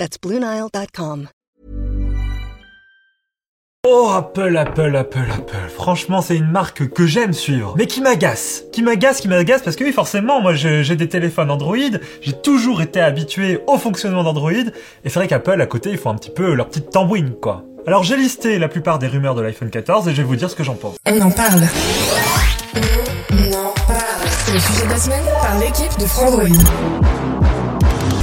That's BlueNile.com. Oh, Apple, Apple, Apple, Apple. Franchement, c'est une marque que j'aime suivre, mais qui m'agace. Qui m'agace, qui m'agace, parce que oui, forcément, moi, j'ai des téléphones Android, j'ai toujours été habitué au fonctionnement d'Android, et c'est vrai qu'Apple, à côté, ils font un petit peu leur petite tambouine, quoi. Alors, j'ai listé la plupart des rumeurs de l'iPhone 14, et je vais vous dire ce que j'en pense. On en parle. On en parle. C'est le sujet de la semaine par l'équipe de Frandroid.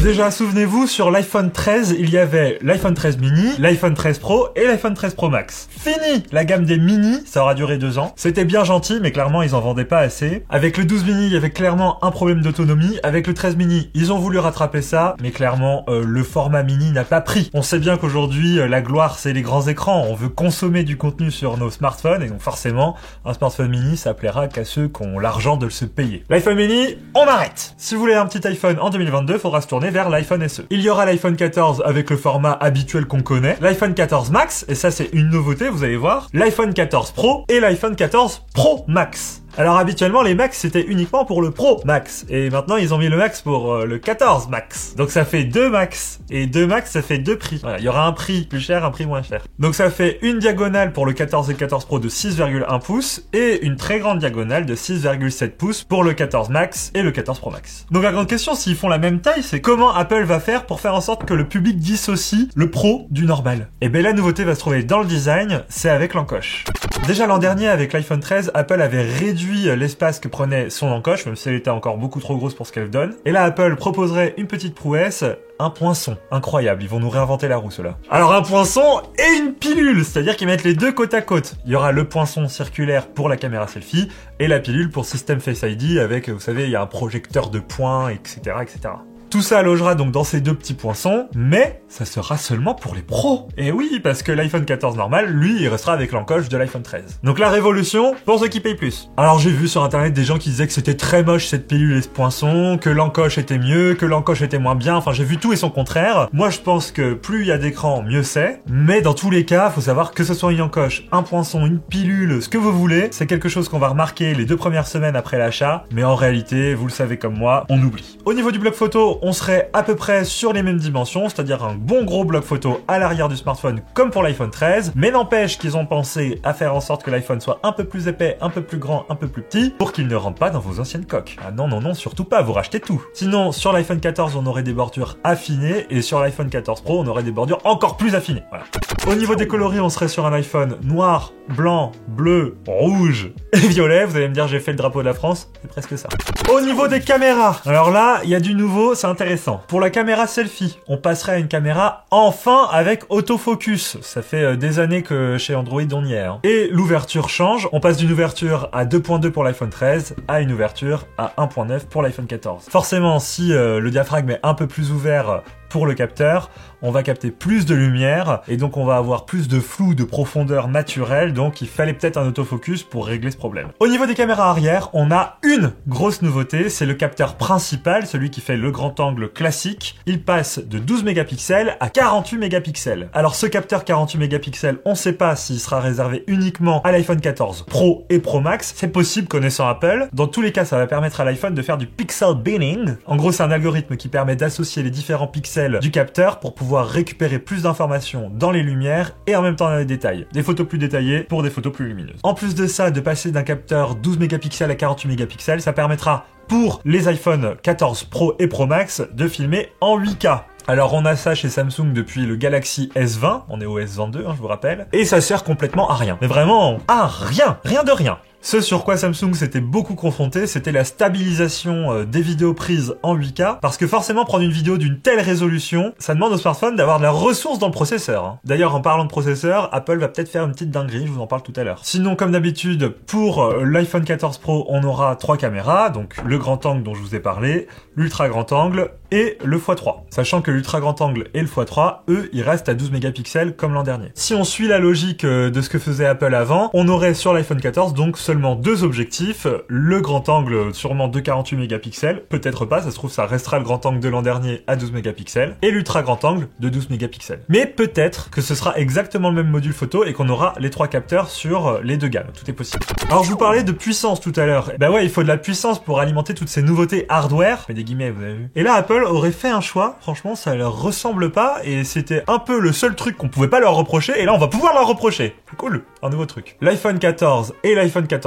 Déjà, souvenez-vous, sur l'iPhone 13, il y avait l'iPhone 13 mini, l'iPhone 13 Pro et l'iPhone 13 Pro Max. Fini La gamme des mini, ça aura duré deux ans. C'était bien gentil, mais clairement, ils en vendaient pas assez. Avec le 12 mini, il y avait clairement un problème d'autonomie. Avec le 13 mini, ils ont voulu rattraper ça, mais clairement, euh, le format mini n'a pas pris. On sait bien qu'aujourd'hui, euh, la gloire, c'est les grands écrans. On veut consommer du contenu sur nos smartphones, et donc forcément, un smartphone mini, ça plaira qu'à ceux qui ont l'argent de se payer. L'iPhone mini, on arrête Si vous voulez un petit iPhone en 2022, faudra se tourner vers l'iPhone SE. Il y aura l'iPhone 14 avec le format habituel qu'on connaît, l'iPhone 14 Max, et ça c'est une nouveauté, vous allez voir, l'iPhone 14 Pro et l'iPhone 14 Pro Max. Alors habituellement les Max c'était uniquement pour le Pro Max et maintenant ils ont mis le Max pour euh, le 14 Max. Donc ça fait deux Max et deux Max ça fait deux prix. Voilà, il y aura un prix plus cher, un prix moins cher. Donc ça fait une diagonale pour le 14 et 14 Pro de 6,1 pouces et une très grande diagonale de 6,7 pouces pour le 14 Max et le 14 Pro Max. Donc la grande question s'ils font la même taille, c'est comment Apple va faire pour faire en sorte que le public dissocie le Pro du normal? Et bien la nouveauté va se trouver dans le design, c'est avec l'encoche. Déjà l'an dernier avec l'iPhone 13, Apple avait réduit l'espace que prenait son encoche, même si elle était encore beaucoup trop grosse pour ce qu'elle donne. Et là, Apple proposerait une petite prouesse, un poinçon. Incroyable, ils vont nous réinventer la roue, ceux-là. Alors un poinçon et une pilule, c'est-à-dire qu'ils mettent les deux côte à côte. Il y aura le poinçon circulaire pour la caméra selfie et la pilule pour système Face ID avec, vous savez, il y a un projecteur de points, etc., etc. Tout ça logera donc dans ces deux petits poinçons, mais ça sera seulement pour les pros. Et oui, parce que l'iPhone 14 normal, lui, il restera avec l'encoche de l'iPhone 13. Donc la révolution pour ceux qui payent plus. Alors j'ai vu sur internet des gens qui disaient que c'était très moche cette pilule et ce poinçon, que l'encoche était mieux, que l'encoche était moins bien, enfin j'ai vu tout et son contraire. Moi je pense que plus il y a d'écran, mieux c'est. Mais dans tous les cas, faut savoir que ce soit une encoche, un poinçon, une pilule, ce que vous voulez, c'est quelque chose qu'on va remarquer les deux premières semaines après l'achat, mais en réalité, vous le savez comme moi, on oublie. Au niveau du bloc photo, on serait à peu près sur les mêmes dimensions, c'est-à-dire un bon gros bloc photo à l'arrière du smartphone comme pour l'iPhone 13, mais n'empêche qu'ils ont pensé à faire en sorte que l'iPhone soit un peu plus épais, un peu plus grand, un peu plus petit, pour qu'il ne rentre pas dans vos anciennes coques. Ah non, non, non, surtout pas, vous rachetez tout. Sinon, sur l'iPhone 14, on aurait des bordures affinées, et sur l'iPhone 14 Pro, on aurait des bordures encore plus affinées. Au niveau des coloris, on serait sur un iPhone noir, blanc, bleu, rouge et violet. Vous allez me dire, j'ai fait le drapeau de la France, c'est presque ça. Au niveau des caméras, alors là, il y a du nouveau, intéressant. Pour la caméra selfie, on passerait à une caméra enfin avec autofocus. Ça fait euh, des années que chez Android on y est. hein. Et l'ouverture change, on passe d'une ouverture à 2.2 pour l'iPhone 13 à une ouverture à 1.9 pour l'iPhone 14. Forcément, si euh, le diaphragme est un peu plus ouvert pour le capteur, on va capter plus de lumière et donc on va avoir plus de flou, de profondeur naturelle, donc il fallait peut-être un autofocus pour régler ce problème. Au niveau des caméras arrière, on a une grosse nouveauté, c'est le capteur principal, celui qui fait le grand angle classique. Il passe de 12 mégapixels à 48 mégapixels. Alors ce capteur 48 mégapixels, on sait pas s'il sera réservé uniquement à l'iPhone 14 Pro et Pro Max, c'est possible connaissant Apple. Dans tous les cas, ça va permettre à l'iPhone de faire du pixel binning. En gros, c'est un algorithme qui permet d'associer les différents pixels du capteur pour pouvoir récupérer plus d'informations dans les lumières et en même temps dans les détails. Des photos plus détaillées pour des photos plus lumineuses. En plus de ça, de passer d'un capteur 12 mégapixels à 48 mégapixels, ça permettra pour les iPhone 14 Pro et Pro Max de filmer en 8K. Alors on a ça chez Samsung depuis le Galaxy S20, on est au S22 hein, je vous rappelle, et ça sert complètement à rien. Mais vraiment à rien, rien de rien. Ce sur quoi Samsung s'était beaucoup confronté, c'était la stabilisation euh, des vidéos prises en 8K, parce que forcément prendre une vidéo d'une telle résolution, ça demande au smartphone d'avoir de la ressource dans le processeur. hein. D'ailleurs, en parlant de processeur, Apple va peut-être faire une petite dinguerie, je vous en parle tout à l'heure. Sinon, comme d'habitude, pour euh, l'iPhone 14 Pro, on aura trois caméras, donc le grand angle dont je vous ai parlé, l'ultra grand angle et le x3. Sachant que l'ultra grand angle et le x3, eux, ils restent à 12 mégapixels comme l'an dernier. Si on suit la logique euh, de ce que faisait Apple avant, on aurait sur l'iPhone 14 donc seulement deux objectifs, le grand angle sûrement de 48 mégapixels, peut-être pas, ça se trouve ça restera le grand angle de l'an dernier à 12 mégapixels, et l'ultra grand angle de 12 mégapixels. Mais peut-être que ce sera exactement le même module photo et qu'on aura les trois capteurs sur les deux gammes, tout est possible. Alors je vous parlais de puissance tout à l'heure, bah ouais il faut de la puissance pour alimenter toutes ces nouveautés hardware, mais des guillemets vous avez vu. Et là Apple aurait fait un choix, franchement ça leur ressemble pas et c'était un peu le seul truc qu'on pouvait pas leur reprocher et là on va pouvoir leur reprocher. Cool, un nouveau truc. L'iPhone 14 et l'iPhone 14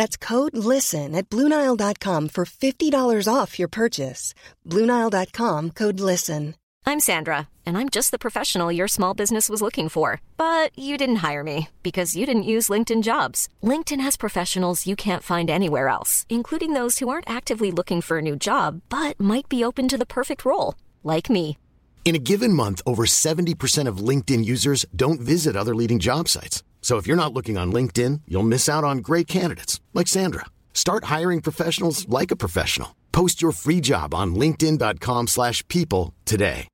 That's code LISTEN at Bluenile.com for $50 off your purchase. Bluenile.com code LISTEN. I'm Sandra, and I'm just the professional your small business was looking for. But you didn't hire me because you didn't use LinkedIn jobs. LinkedIn has professionals you can't find anywhere else, including those who aren't actively looking for a new job but might be open to the perfect role, like me. In a given month, over 70% of LinkedIn users don't visit other leading job sites. So if you're not looking on LinkedIn, you'll miss out on great candidates like Sandra. Start hiring professionals like a professional. Post your free job on linkedin.com/people today.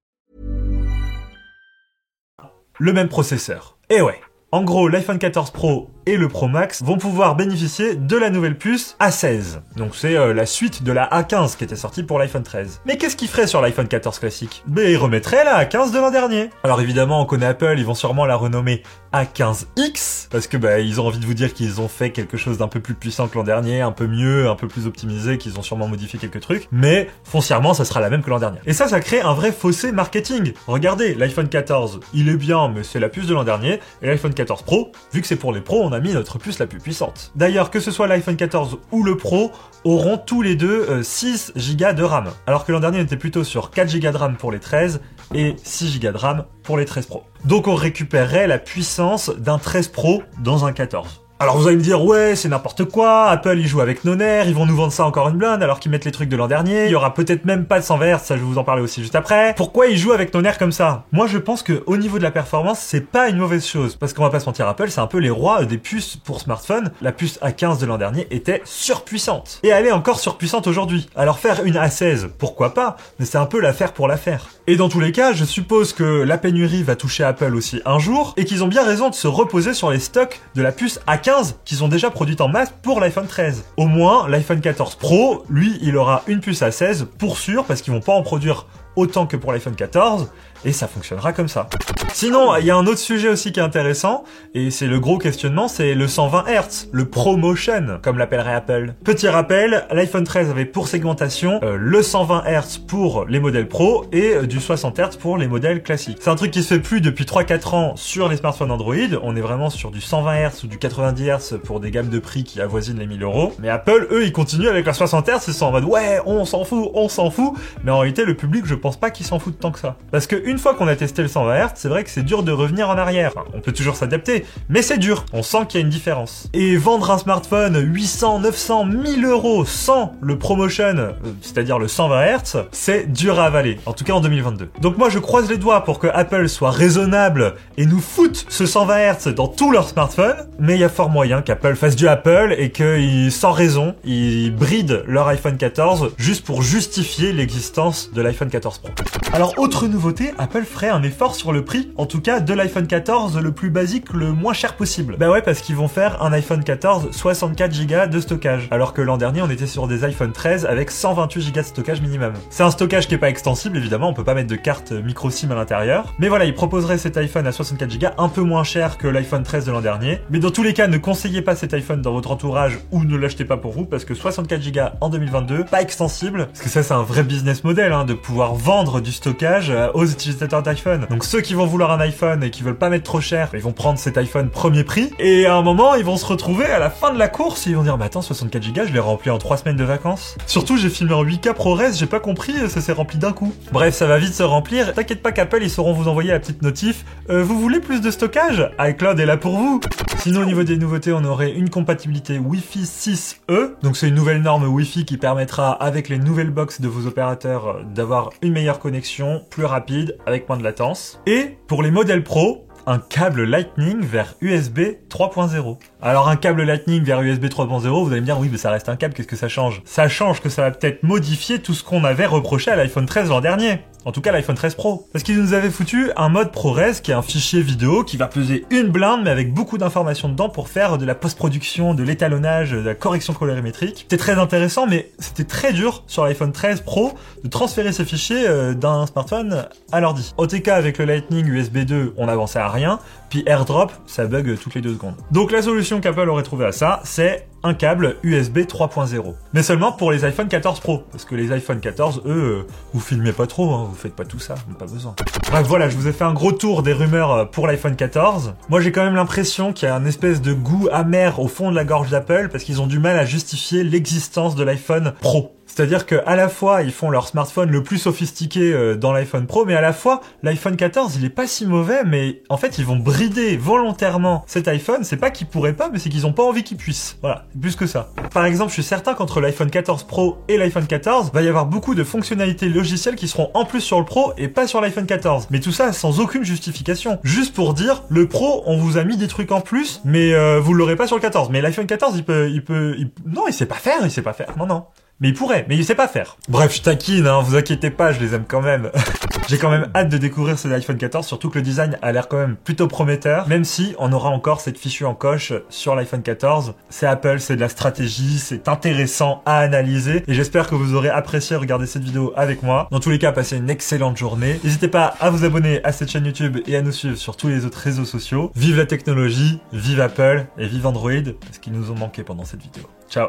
le même processeur. Eh ouais. En gros, l'iPhone 14 Pro et le Pro Max vont pouvoir bénéficier de la nouvelle puce A16. Donc c'est euh, la suite de la A15 qui était sortie pour l'iPhone 13. Mais qu'est-ce qu'il ferait sur l'iPhone 14 classique? Ben il remettrait la A15 de l'an dernier. Alors évidemment, on connaît Apple, ils vont sûrement la renommer A15X parce que bah ils ont envie de vous dire qu'ils ont fait quelque chose d'un peu plus puissant que l'an dernier, un peu mieux, un peu plus optimisé, qu'ils ont sûrement modifié quelques trucs, mais foncièrement ça sera la même que l'an dernier. Et ça ça crée un vrai fossé marketing. Regardez, l'iPhone 14, il est bien mais c'est la puce de l'an dernier et l'iPhone 14 Pro, vu que c'est pour les pros, on a mis notre puce la plus puissante. D'ailleurs, que ce soit l'iPhone 14 ou le Pro, auront tous les deux euh, 6 Go de RAM. Alors que l'an dernier on était plutôt sur 4 Go de RAM pour les 13 et 6 Go de RAM pour les 13 Pro. Donc on récupérerait la puissance d'un 13 Pro dans un 14. Alors vous allez me dire ouais c'est n'importe quoi, Apple ils jouent avec nos nerfs, ils vont nous vendre ça encore une blinde alors qu'ils mettent les trucs de l'an dernier, il y aura peut-être même pas de 120 Hz, ça je vais vous en parler aussi juste après. Pourquoi ils jouent avec nos nerfs comme ça? Moi je pense que au niveau de la performance c'est pas une mauvaise chose parce qu'on va pas se mentir Apple c'est un peu les rois des puces pour smartphone. La puce A15 de l'an dernier était surpuissante et elle est encore surpuissante aujourd'hui. Alors faire une A16 pourquoi pas, mais c'est un peu l'affaire pour l'affaire. Et dans tous les cas je suppose que la pénurie va toucher Apple aussi un jour et qu'ils ont bien raison de se reposer sur les stocks de la puce A15 qu'ils ont déjà produite en masse pour l'iPhone 13. Au moins, l'iPhone 14 Pro, lui, il aura une puce A16 pour sûr parce qu'ils vont pas en produire autant que pour l'iPhone 14 et ça fonctionnera comme ça. Sinon, il y a un autre sujet aussi qui est intéressant et c'est le gros questionnement, c'est le 120 Hz, le ProMotion comme l'appellerait Apple. Petit rappel, l'iPhone 13 avait pour segmentation euh, le 120 Hz pour les modèles Pro et euh, du 60 Hz pour les modèles classiques. C'est un truc qui se fait plus depuis 3-4 ans sur les smartphones Android, on est vraiment sur du 120 Hz ou du 90 Hz pour des gammes de prix qui avoisinent les 1000 euros. Mais Apple, eux, ils continuent avec la 60 Hz, ils sont en mode ouais, on s'en fout, on s'en fout, mais en réalité le public je pense pas qu'ils s'en foutent tant que ça. Parce que fois qu'on a testé le 120 Hz, c'est vrai que c'est dur de revenir en arrière. On peut toujours s'adapter, mais c'est dur. On sent qu'il y a une différence. Et vendre un smartphone 800, 900, 1000 euros sans le promotion, euh, c'est-à-dire le 120 Hz, c'est dur à avaler. En tout cas en 2022. Donc moi je croise les doigts pour que Apple soit raisonnable et nous foute ce 120 Hz dans tous leurs smartphones. Mais il y a fort moyen qu'Apple fasse du Apple et qu'ils, sans raison, ils brident leur iPhone 14 juste pour justifier l'existence de l'iPhone 14 Pro. Alors autre nouveauté, Apple ferait un effort sur le prix, en tout cas de l'iPhone 14 le plus basique, le moins cher possible. Bah ouais, parce qu'ils vont faire un iPhone 14 64 Go de stockage, alors que l'an dernier on était sur des iPhone 13 avec 128 Go de stockage minimum. C'est un stockage qui est pas extensible évidemment, on peut pas mettre de carte micro SIM à l'intérieur. Mais voilà, ils proposeraient cet iPhone à 64 Go un peu moins cher que l'iPhone 13 de l'an dernier. Mais dans tous les cas, ne conseillez pas cet iPhone dans votre entourage ou ne l'achetez pas pour vous parce que 64 Go en 2022, pas extensible, parce que ça c'est un vrai business model hein, de pouvoir vendre du stockage euh, aux utilisateurs d'iPhone. Donc ceux qui vont vouloir un iPhone et qui veulent pas mettre trop cher, ils vont prendre cet iPhone premier prix et à un moment ils vont se retrouver à la fin de la course et ils vont dire mais attends 64 Go je l'ai rempli en 3 semaines de vacances. Surtout j'ai filmé en 8K ProRes, j'ai pas compris, ça s'est rempli d'un coup. Bref ça va vite se remplir. T'inquiète pas qu'Apple ils sauront vous envoyer la petite notif. Euh, vous voulez plus de stockage? iCloud est là pour vous. Sinon au niveau des nouveautés on aurait une compatibilité Wi-Fi 6E. Donc c'est une nouvelle norme Wi-Fi qui permettra avec les nouvelles box de vos opérateurs euh, d'avoir une meilleure connexion, plus rapide, avec moins de latence. Et pour les modèles Pro, un câble Lightning vers USB 3.0. Alors un câble Lightning vers USB 3.0, vous allez me dire oui mais ça reste un câble, qu'est-ce que ça change? Ça change que ça va peut-être modifier tout ce qu'on avait reproché à l'iPhone 13 l'an dernier. En tout cas l'iPhone 13 Pro. Parce qu'ils nous avaient foutu un mode ProRes qui est un fichier vidéo qui va peser une blinde mais avec beaucoup d'informations dedans pour faire de la post-production, de l'étalonnage, de la correction colorimétrique. C'était très intéressant mais c'était très dur sur l'iPhone 13 Pro de transférer ces fichiers euh, d'un smartphone à l'ordi. OTK avec le Lightning USB 2 on n'avançait à puis AirDrop ça bug toutes les deux secondes. Donc la solution qu'Apple aurait trouvé à ça c'est un câble USB 3.0. Mais seulement pour les iPhone 14 Pro. Parce que les iPhone 14, eux, euh, vous filmez pas trop, hein, vous faites pas tout ça, pas besoin. Bref, voilà, je vous ai fait un gros tour des rumeurs euh, pour l'iPhone 14. Moi, j'ai quand même l'impression qu'il y a un espèce de goût amer au fond de la gorge d'Apple parce qu'ils ont du mal à justifier l'existence de l'iPhone Pro. C'est-à-dire que à la fois ils font leur smartphone le plus sophistiqué euh, dans l'iPhone Pro, mais à la fois l'iPhone 14 il est pas si mauvais, mais en fait ils vont brider volontairement cet iPhone. C'est pas qu'ils pourraient pas, mais c'est qu'ils ont pas envie qu'ils puissent. Voilà, plus que ça. Par exemple, je suis certain qu'entre l'iPhone 14 Pro et l'iPhone 14, va y avoir beaucoup de fonctionnalités logicielles qui seront en plus sur le Pro et pas sur l'iPhone 14. Mais tout ça sans aucune justification, juste pour dire le Pro on vous a mis des trucs en plus, mais euh, vous l'aurez pas sur le 14. Mais l'iPhone 14 il peut, il peut, non il sait pas faire, il sait pas faire. Non non. Mais il pourrait, mais il sait pas faire. Bref, je taquine, hein, vous inquiétez pas, je les aime quand même. J'ai quand même hâte de découvrir ce iPhone 14, surtout que le design a l'air quand même plutôt prometteur, même si on aura encore cette fichue en coche sur l'iPhone 14. C'est Apple, c'est de la stratégie, c'est intéressant à analyser, et j'espère que vous aurez apprécié regarder cette vidéo avec moi. Dans tous les cas, passez une excellente journée. N'hésitez pas à vous abonner à cette chaîne YouTube et à nous suivre sur tous les autres réseaux sociaux. Vive la technologie, vive Apple et vive Android, parce qu'ils nous ont manqué pendant cette vidéo. Ciao